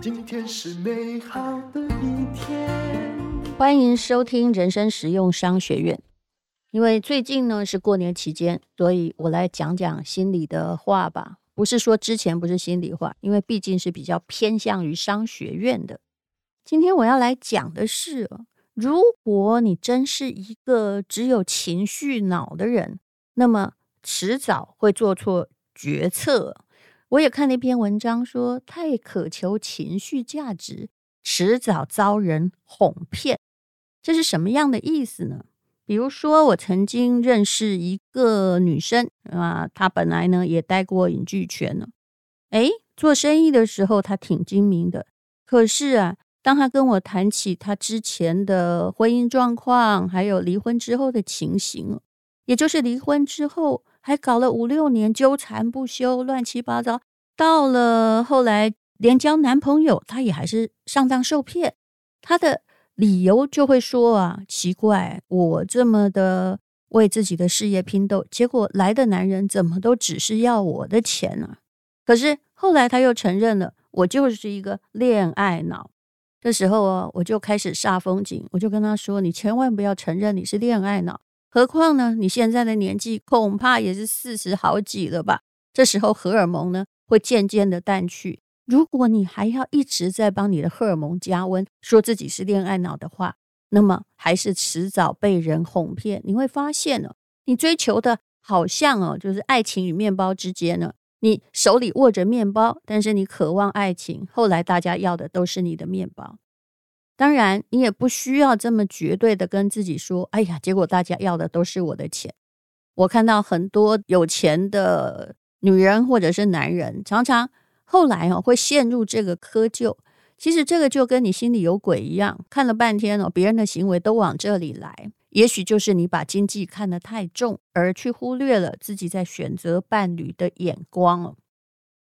今天是美好的一天。欢迎收听人生实用商学院。因为最近呢是过年期间，所以我来讲讲心里的话吧。不是说之前不是心里话，因为毕竟是比较偏向于商学院的。今天我要来讲的是，如果你真是一个只有情绪脑的人，那么迟早会做错决策。我也看了一篇文章说，太渴求情绪价值，迟早遭人哄骗。这是什么样的意思呢？比如说，我曾经认识一个女生啊，她本来呢也待过影剧圈呢。诶，做生意的时候她挺精明的，可是啊，当她跟我谈起她之前的婚姻状况，还有离婚之后的情形，也就是离婚之后还搞了五六年纠缠不休，乱七八糟，到了后来连交男朋友，她也还是上当受骗，她的。理由就会说啊，奇怪，我这么的为自己的事业拼斗，结果来的男人怎么都只是要我的钱呢？可是后来他又承认了，我就是一个恋爱脑。这时候啊，我就开始煞风景，我就跟他说：“你千万不要承认你是恋爱脑，何况呢，你现在的年纪恐怕也是四十好几了吧？这时候荷尔蒙呢会渐渐的淡去。”如果你还要一直在帮你的荷尔蒙加温，说自己是恋爱脑的话，那么还是迟早被人哄骗。你会发现呢，你追求的好像哦，就是爱情与面包之间呢，你手里握着面包，但是你渴望爱情，后来大家要的都是你的面包。当然，你也不需要这么绝对的跟自己说，哎呀，结果大家要的都是我的钱。我看到很多有钱的女人或者是男人，常常。后来哦，会陷入这个窠臼。其实这个就跟你心里有鬼一样，看了半天哦，别人的行为都往这里来。也许就是你把经济看得太重，而去忽略了自己在选择伴侣的眼光哦。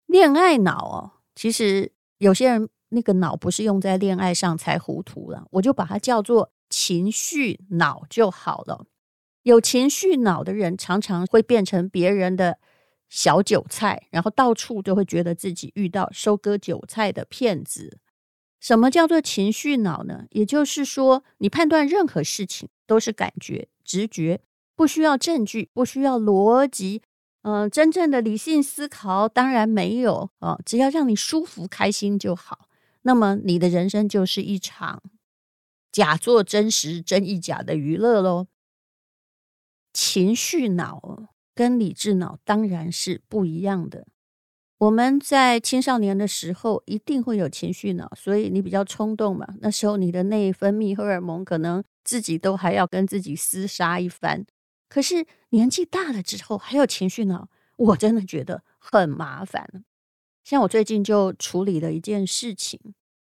恋爱脑哦，其实有些人那个脑不是用在恋爱上才糊涂了，我就把它叫做情绪脑就好了。有情绪脑的人常常会变成别人的。小韭菜，然后到处都会觉得自己遇到收割韭菜的骗子。什么叫做情绪脑呢？也就是说，你判断任何事情都是感觉、直觉，不需要证据，不需要逻辑，嗯、真正的理性思考当然没有啊、只要让你舒服、开心就好。那么你的人生就是一场假作真实、真亦假的娱乐喽。情绪脑。跟理智脑当然是不一样的。我们在青少年的时候一定会有情绪脑，所以你比较冲动嘛。那时候你的内分泌荷尔蒙可能自己都还要跟自己厮杀一番。可是年纪大了之后还有情绪脑，我真的觉得很麻烦。像我最近就处理了一件事情，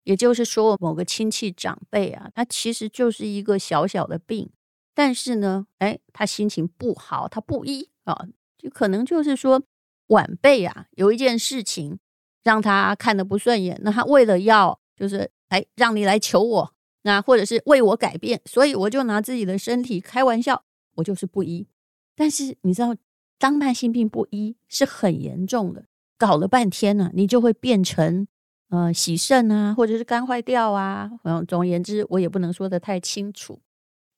也就是说某个亲戚长辈啊，他其实就是一个小小的病，但是呢，哎，他心情不好，他不医。啊，就可能就是说晚辈啊，有一件事情让他看得不顺眼，那他为了要就是哎让你来求我，那或者是为我改变，所以我就拿自己的身体开玩笑，我就是不医。但是你知道，当慢性病不医是很严重的，搞了半天呢、你就会变成呃洗肾啊，或者是肝坏掉啊，嗯，总而言之，我也不能说得太清楚，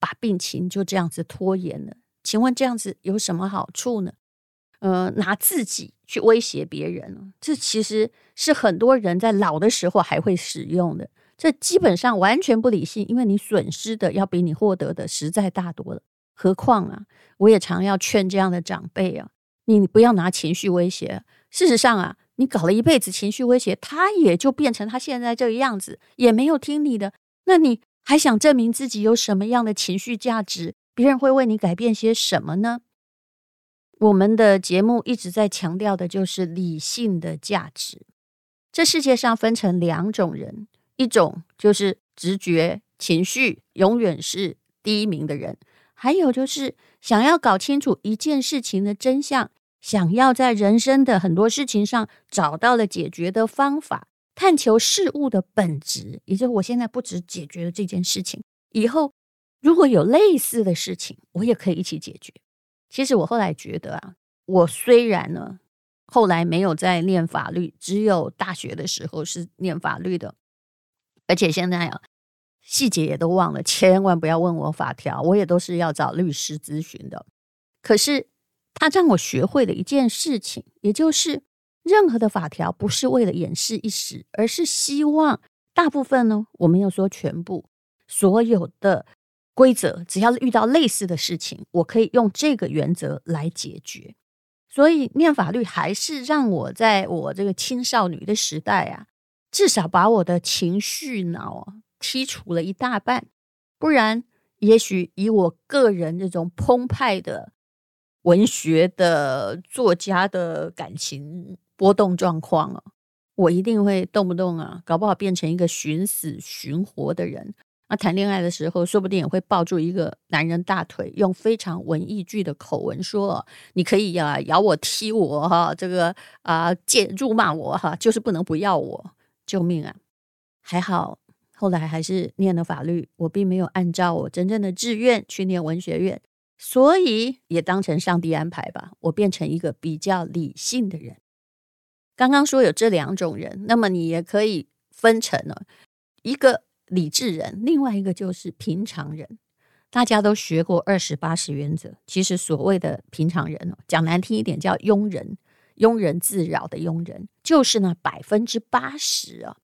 把病情就这样子拖延了。请问这样子有什么好处呢？呃，拿自己去威胁别人，这其实是很多人在老的时候还会使用的。这基本上完全不理性，因为你损失的要比你获得的实在大多了。何况啊，我也常要劝这样的长辈啊，你不要拿情绪威胁。事实上啊，你搞了一辈子情绪威胁，他也就变成他现在这个样子，也没有听你的。那你还想证明自己有什么样的情绪价值？别人会为你改变些什么呢？我们的节目一直在强调的就是理性的价值。这世界上分成两种人，一种就是直觉、情绪永远是第一名的人，还有就是想要搞清楚一件事情的真相，想要在人生的很多事情上找到了解决的方法，探求事物的本质。也就是我现在不只解决了这件事情，以后。如果有类似的事情，我也可以一起解决。其实我后来觉得啊，我虽然呢后来没有在念法律，只有大学的时候是念法律的，而且现在啊，细节也都忘了，千万不要问我法条，我也都是要找律师咨询的。可是他让我学会了一件事情，也就是任何的法条不是为了掩饰一时，而是希望大部分呢，我没有说全部，所有的规则，只要遇到类似的事情，我可以用这个原则来解决。所以念法律还是让我在我这个青少女的时代啊，至少把我的情绪脑剔除了一大半。不然，也许以我个人这种澎湃的文学的作家的感情波动状况啊，我一定会动不动啊，搞不好变成一个寻死寻活的人。那谈恋爱的时候，说不定也会抱住一个男人大腿，用非常文艺剧的口吻说：“你可以呀，咬我、踢我，哈，这个啊，贱辱骂我，哈，就是不能不要我，救命啊！”还好，后来还是念了法律，我并没有按照我真正的志愿去念文学院，所以也当成上帝安排吧，我变成一个比较理性的人。刚刚说有这两种人，那么你也可以分成了一个。理智人，另外一个就是平常人。大家都学过二十八十原则，其实所谓的平常人哦，讲难听一点叫庸人，庸人自扰的庸人，就是那百分之八十啊。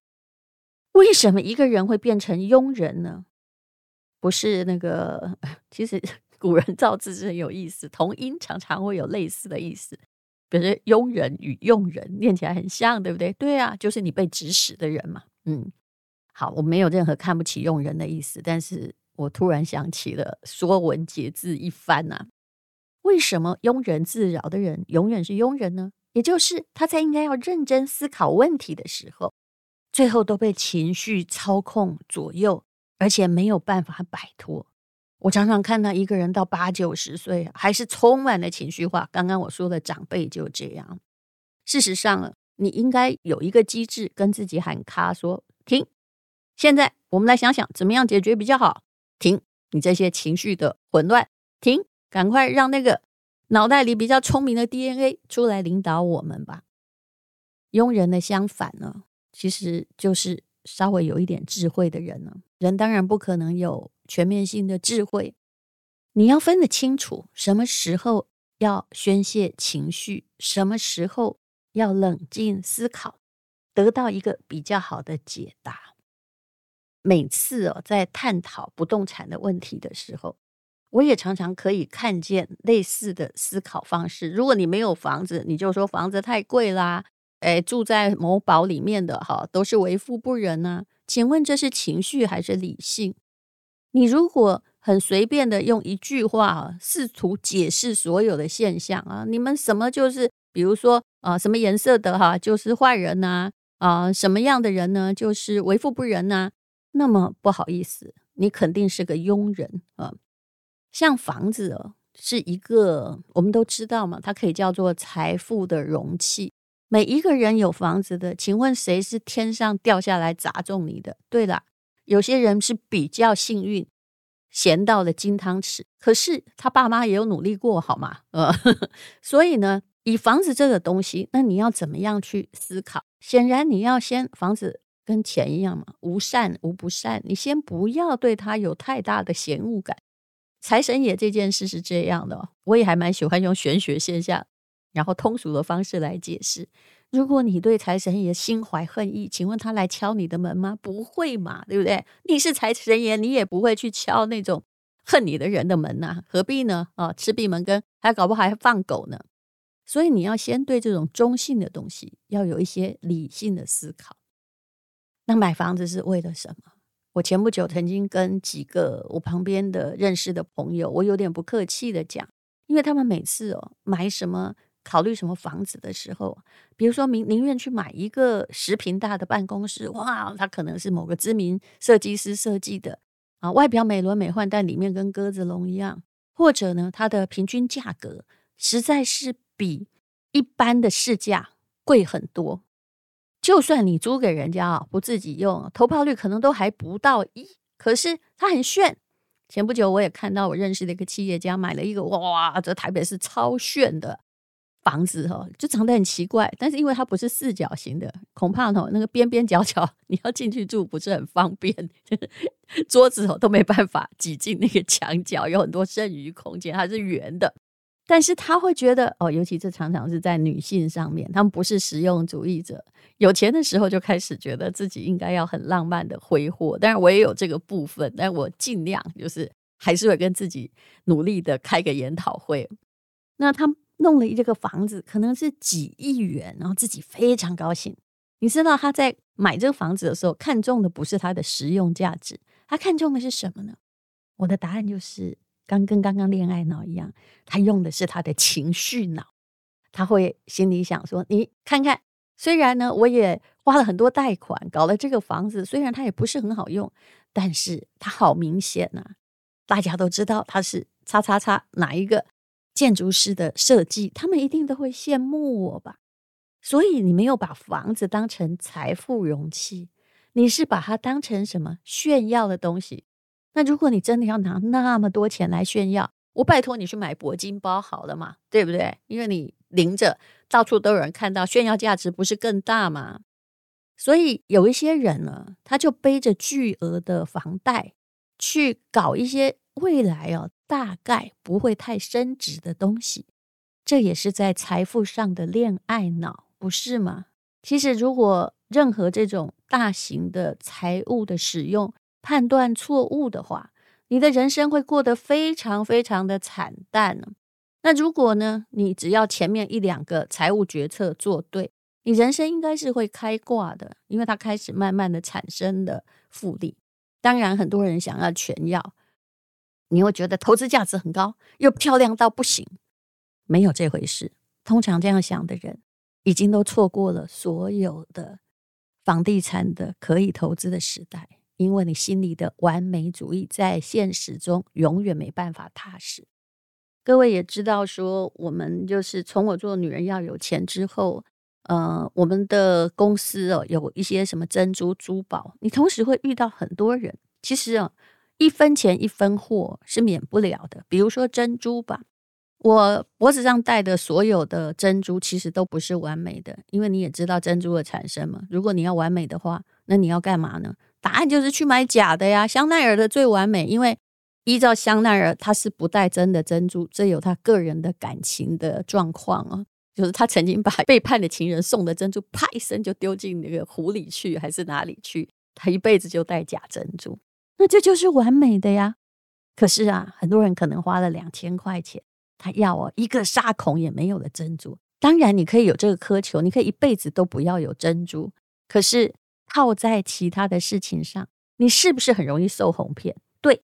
为什么一个人会变成庸人呢？不是那个，其实 古人造字是很有意思，同音常常会有类似的意思，比如说庸人与用人念起来很像，对不对？对啊，就是你被指使的人嘛，嗯。好，我没有任何看不起用人的意思，但是我突然想起了《说文解字》一番呐、啊。为什么庸人自扰的人永远是庸人呢？也就是他在应该要认真思考问题的时候，最后都被情绪操控左右，而且没有办法摆脱。我常常看到一个人到八九十岁还是充满了情绪化。刚刚我说的长辈就这样。事实上，你应该有一个机制跟自己喊卡说停。现在我们来想想怎么样解决比较好。停，你这些情绪的混乱，停，赶快让那个脑袋里比较聪明的 DNA 出来领导我们吧。庸人的相反呢，其实就是稍微有一点智慧的人呢。人当然不可能有全面性的智慧，你要分得清楚，什么时候要宣泄情绪，什么时候要冷静思考，得到一个比较好的解答。每次哦，在探讨不动产的问题的时候，我也常常可以看见类似的思考方式。如果你没有房子，你就说房子太贵啦，哎，住在某宝里面的哈，都是为富不仁呐。请问这是情绪还是理性？你如果很随便的用一句话，试图解释所有的现象啊，你们什么就是，比如说啊，什么颜色的哈，就是坏人呐，啊，什么样的人呢，就是为富不仁呐。那么不好意思，你肯定是个庸人啊！像房子哦，是一个我们都知道嘛，它可以叫做财富的容器。每一个人有房子的，请问谁是天上掉下来砸中你的？对了，有些人是比较幸运，捡到了金汤匙，可是他爸妈也有努力过，好吗？呃，所以呢，以房子这个东西，那你要怎么样去思考？显然你要先房子。跟钱一样嘛，无善无不善。你先不要对他有太大的嫌恶感。财神爷这件事是这样的，我也还蛮喜欢用玄学现象，然后通俗的方式来解释。如果你对财神爷心怀恨意，请问他来敲你的门吗？不会嘛，对不对？你是财神爷，你也不会去敲那种恨你的人的门呐、何必呢？啊，吃闭门羹，还搞不好还放狗呢。所以你要先对这种中性的东西要有一些理性的思考。那买房子是为了什么？我前不久曾经跟几个我旁边的认识的朋友，我有点不客气的讲，因为他们每次哦买什么、考虑什么房子的时候，比如说宁宁愿去买一个十平大的办公室，哇，它可能是某个知名设计师设计的啊，外表美轮美奂，但里面跟鸽子笼一样，或者呢，它的平均价格实在是比一般的市价贵很多。就算你租给人家啊，不自己用，投报率可能都还不到一，可是它很炫。前不久我也看到我认识的一个企业家买了一个，哇，这台北是超炫的房子哦，就长得很奇怪，但是因为它不是四角形的，恐怕哦那个边边角角 你要进去住不是很方便，桌子哦都没办法挤进那个墙角，有很多剩余空间，它是圆的。但是他会觉得哦，尤其这常常是在女性上面，他们不是实用主义者，有钱的时候就开始觉得自己应该要很浪漫的挥霍。当然我也有这个部分，但我尽量就是还是会跟自己努力的开个研讨会。那他弄了一个房子，可能是几亿元，然后自己非常高兴。你知道他在买这个房子的时候，看中的不是它的实用价值，他看中的是什么呢？我的答案就是。刚跟刚刚恋爱脑一样，他用的是他的情绪脑，他会心里想说：“你看看，虽然呢，我也花了很多贷款搞了这个房子，虽然它也不是很好用，但是它好明显呐，大家都知道它是叉叉叉哪一个建筑师的设计，他们一定都会羡慕我吧？所以你没有把房子当成财富容器，你是把它当成什么炫耀的东西？”那如果你真的要拿那么多钱来炫耀，我拜托你去买铂金包好了嘛，对不对？因为你拎着到处都有人看到，炫耀价值不是更大吗？所以有一些人呢，他就背着巨额的房贷去搞一些未来哦，大概不会太升值的东西，这也是在财富上的恋爱脑，不是吗？其实如果任何这种大型的财务的使用，判断错误的话，你的人生会过得非常非常的惨淡。那如果呢，你只要前面一两个财务决策做对，你人生应该是会开挂的，因为它开始慢慢的产生的复利。当然，很多人想要全要，你会觉得投资价值很高，又漂亮到不行，没有这回事。通常这样想的人，已经都错过了所有的房地产的可以投资的时代。因为你心里的完美主义在现实中永远没办法踏实。各位也知道，说我们就是从我做女人要有钱之后，呃，我们的公司哦有一些什么珍珠珠宝，你同时会遇到很多人。其实哦，一分钱一分货是免不了的。比如说珍珠吧，我脖子上戴的所有的珍珠其实都不是完美的，因为你也知道珍珠的产生嘛。如果你要完美的话，那你要干嘛呢？答案就是去买假的呀，香奈儿的最完美，因为依照香奈儿，他是不带真的珍珠，这有他个人的感情的状况啊，就是他曾经把背叛的情人送的珍珠，啪一声就丢进那个湖里去，还是哪里去？他一辈子就戴假珍珠，那这就是完美的呀。可是啊，很多人可能花了两千块钱，他要哦一个沙孔也没有的珍珠。当然，你可以有这个苛求，你可以一辈子都不要有珍珠，可是。套在其他的事情上，你是不是很容易受哄骗？对，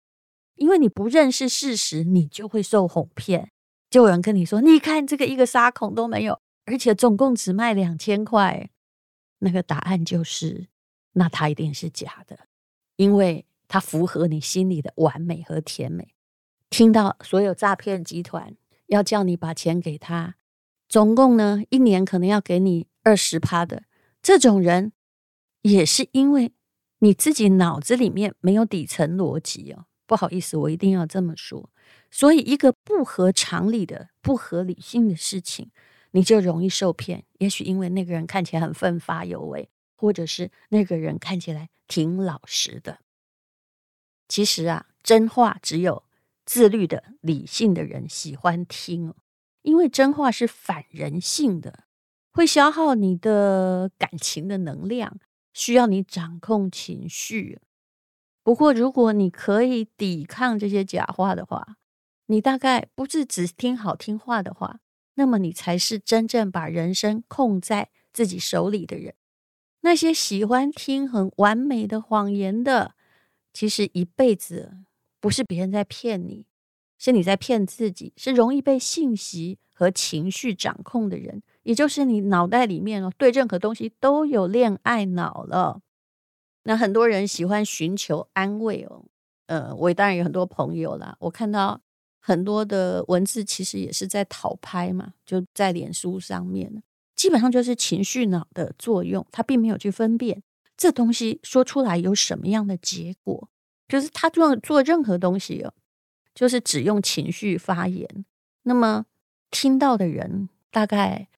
因为你不认识事实，你就会受哄骗。就有人跟你说：“你看这个一个沙孔都没有，而且总共只卖两千块。”那个答案就是，那它一定是假的，因为它符合你心里的完美和甜美。听到所有诈骗集团要叫你把钱给他，总共呢一年可能要给你二十趴的这种人。也是因为你自己脑子里面没有底层逻辑哦，不好意思，我一定要这么说。所以，一个不合常理的、不合理性的事情，你就容易受骗。也许因为那个人看起来很奋发有为，或者是那个人看起来挺老实的。其实啊，真话只有自律的、理性的人喜欢听哦，因为真话是反人性的，会消耗你的感情的能量。需要你掌控情绪，不过如果你可以抵抗这些假话的话，你大概不是只听好听话的话，那么你才是真正把人生控在自己手里的人。那些喜欢听很完美的谎言的，其实一辈子不是别人在骗你，是你在骗自己，是容易被信息和情绪掌控的人。也就是你脑袋里面哦，对任何东西都有恋爱脑了。那很多人喜欢寻求安慰哦，呃，我当然有很多朋友啦。我看到很多的文字，其实也是在讨拍嘛，就在脸书上面，基本上就是情绪脑的作用，他并没有去分辨这东西说出来有什么样的结果，就是他做做任何东西哦，就是只用情绪发言，那么听到的人。大概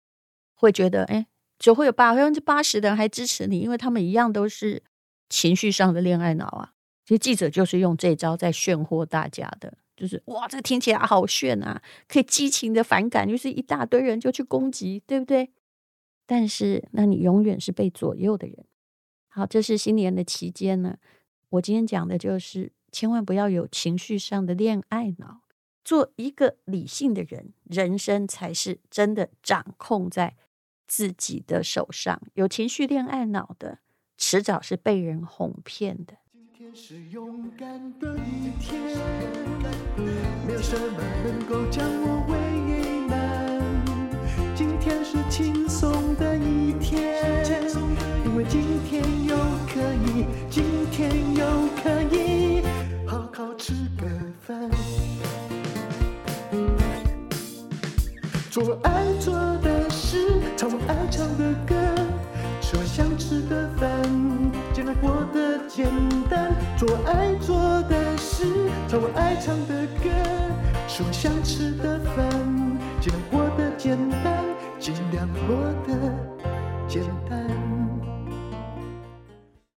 会觉得，哎，只会有百分之八十的人还支持你，因为他们一样都是情绪上的恋爱脑啊。其实记者就是用这招在炫惑大家的，就是哇，这听起来好炫啊，可以激情的反感，就是一大堆人就去攻击，对不对？但是，那你永远是被左右的人。好，这是新年的期间呢。我今天讲的就是，千万不要有情绪上的恋爱脑。做一个理性的人，人生才是真的掌控在自己的手上。有情绪恋爱脑的，迟早是被人哄骗的。今天是勇敢的一天，没有什么能够将我为难。今天是轻松的一天，为今天又可以，今天又可以好好吃个饭。做我爱做的事，唱我爱唱的歌，吃我想吃的饭，尽量过得简单。做我爱做的事，唱我爱唱的歌，吃我想吃的饭，尽量过得简单，尽量过得。